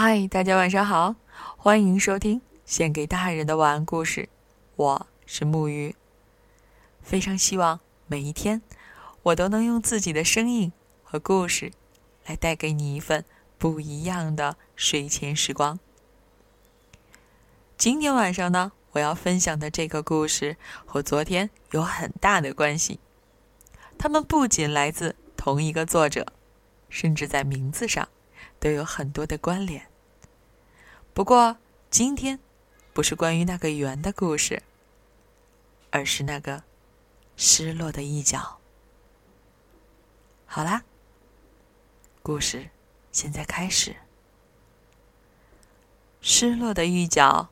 嗨，大家晚上好，欢迎收听献给大人的晚安故事。我是木鱼，非常希望每一天我都能用自己的声音和故事来带给你一份不一样的睡前时光。今天晚上呢，我要分享的这个故事和昨天有很大的关系，它们不仅来自同一个作者，甚至在名字上。都有很多的关联。不过今天不是关于那个圆的故事，而是那个失落的一角。好啦，故事现在开始。失落的一角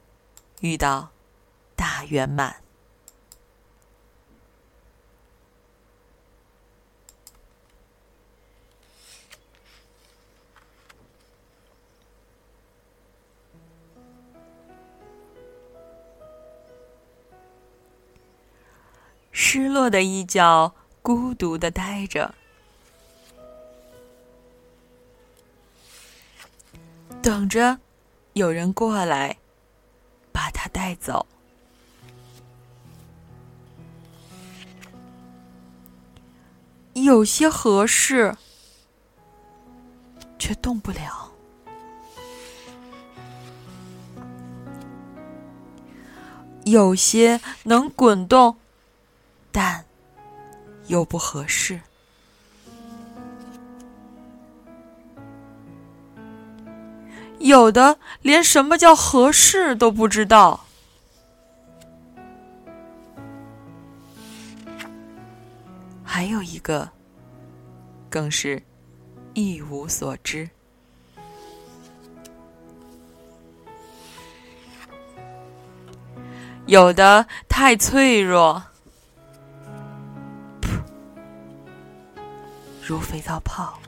遇到大圆满。失落的一角，孤独的呆着，等着有人过来把他带走。有些合适，却动不了；有些能滚动。但又不合适，有的连什么叫合适都不知道，还有一个更是一无所知，有的太脆弱。如肥皂泡，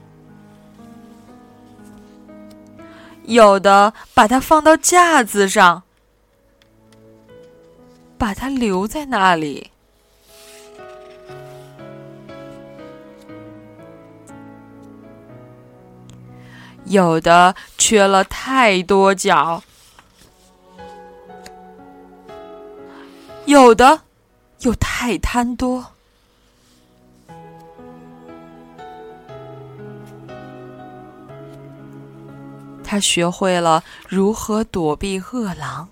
有的把它放到架子上，把它留在那里；有的缺了太多角，有的又太贪多。他学会了如何躲避饿狼，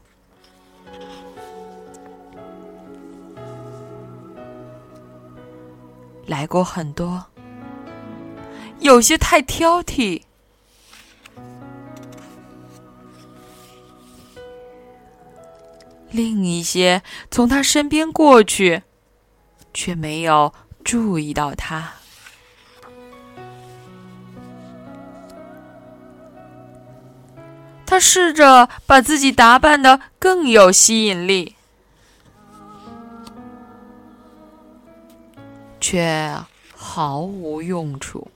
来过很多，有些太挑剔，另一些从他身边过去，却没有注意到他。他试着把自己打扮的更有吸引力，却毫无用处。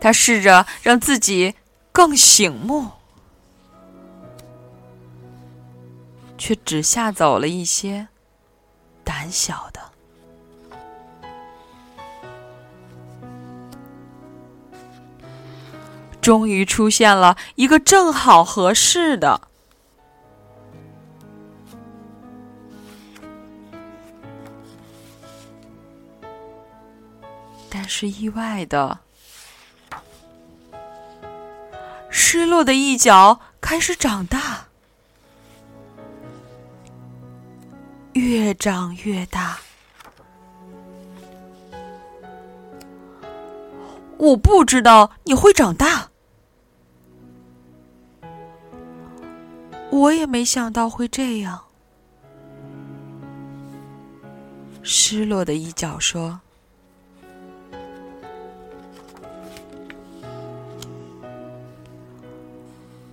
他试着让自己更醒目，却只吓走了一些胆小终于出现了一个正好合适的，但是意外的，失落的一角开始长大，越长越大。我不知道你会长大。我也没想到会这样。失落的一角说：“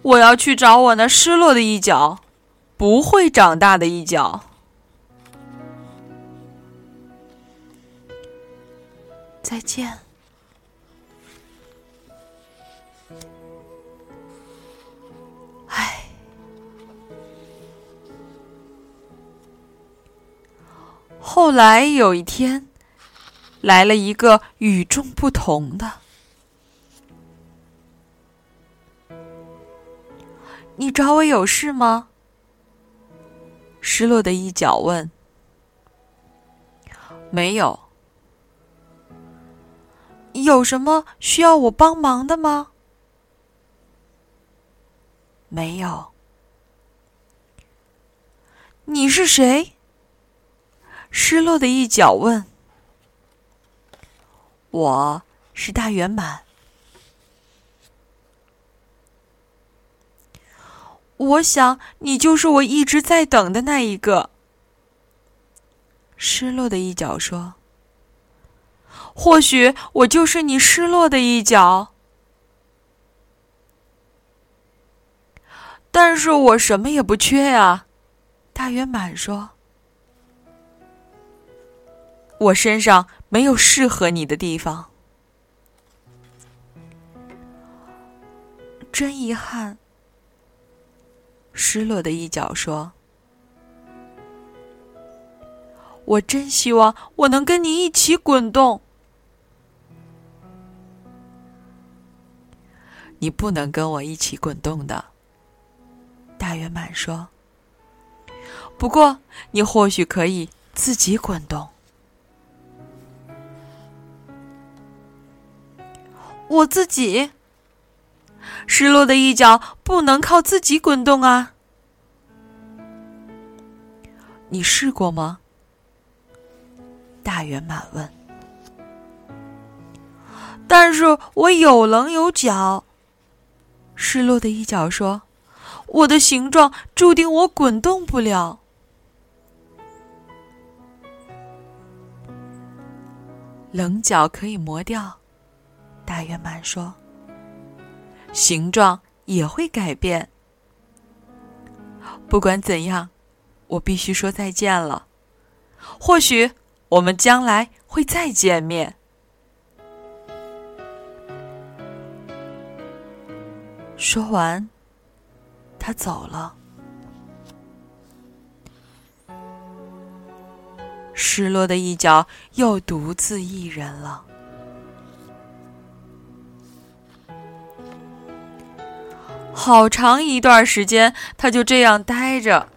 我要去找我那失落的一角，不会长大的一角。”再见。后来有一天来了一个与众不同的你找我有事吗？失落的一角问没有。有什么需要我帮忙的吗没有你是谁？失落的一角问。我是大圆满。我想你就是我一直在等的那一个。失落的一角说：“或许我就是你失落的一角，但是我什么也不缺呀。”大圆满说：“我身上没有适合你的地方，真遗憾。”失落的一角说：“我真希望我能跟你一起滚动。”你不能跟我一起滚动的，大圆满说。不过，你或许可以自己滚动。我自己。失落的一角不能靠自己滚动啊！你试过吗？大圆满问。但是我有棱有角。失落的一角说：“我的形状注定我滚动不了。”棱角可以磨掉，大圆满说。形状也会改变。不管怎样，我必须说再见了。或许我们将来会再见面。说完，他走了。失落的一角又独自一人了。好长一段时间，他就这样呆着。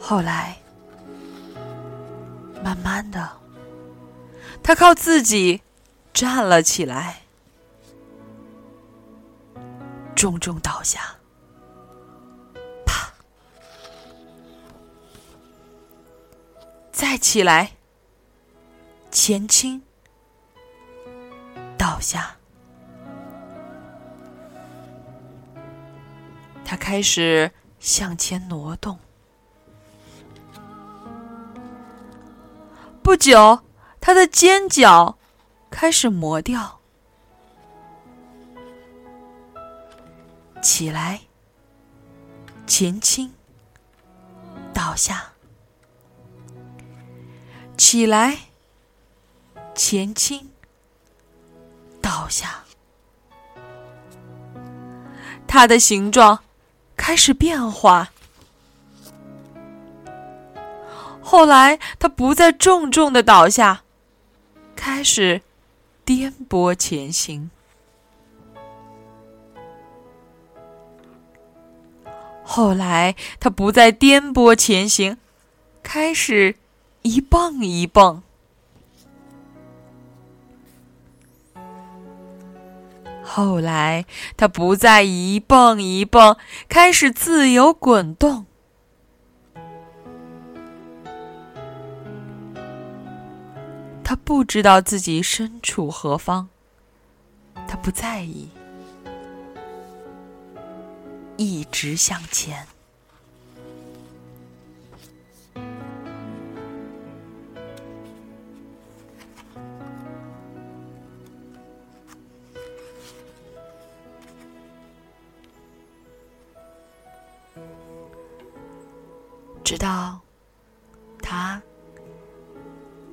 后来，慢慢的，他靠自己站了起来，重重倒下，啪，再起来，前倾。倒下，他开始向前挪动。不久，他的尖角开始磨掉。起来，前倾，倒下，起来，前倾。倒下，它的形状开始变化。后来，它不再重重的倒下，开始颠簸前行。后来，它不再颠簸前行，开始一蹦一蹦。后来，它不再一蹦一蹦，开始自由滚动。他不知道自己身处何方，他不在意，一直向前。他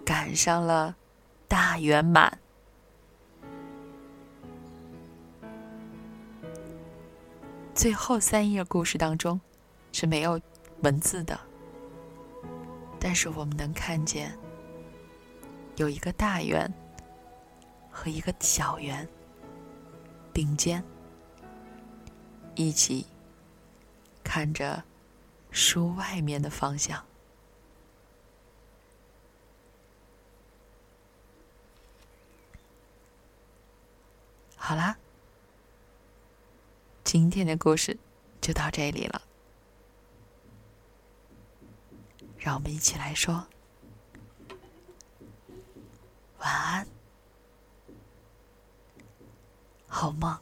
赶上了大圆满。最后三页故事当中是没有文字的，但是我们能看见有一个大圆和一个小圆，并肩，一起看着书外面的方向。好啦，今天的故事就到这里了。让我们一起来说晚安，好梦。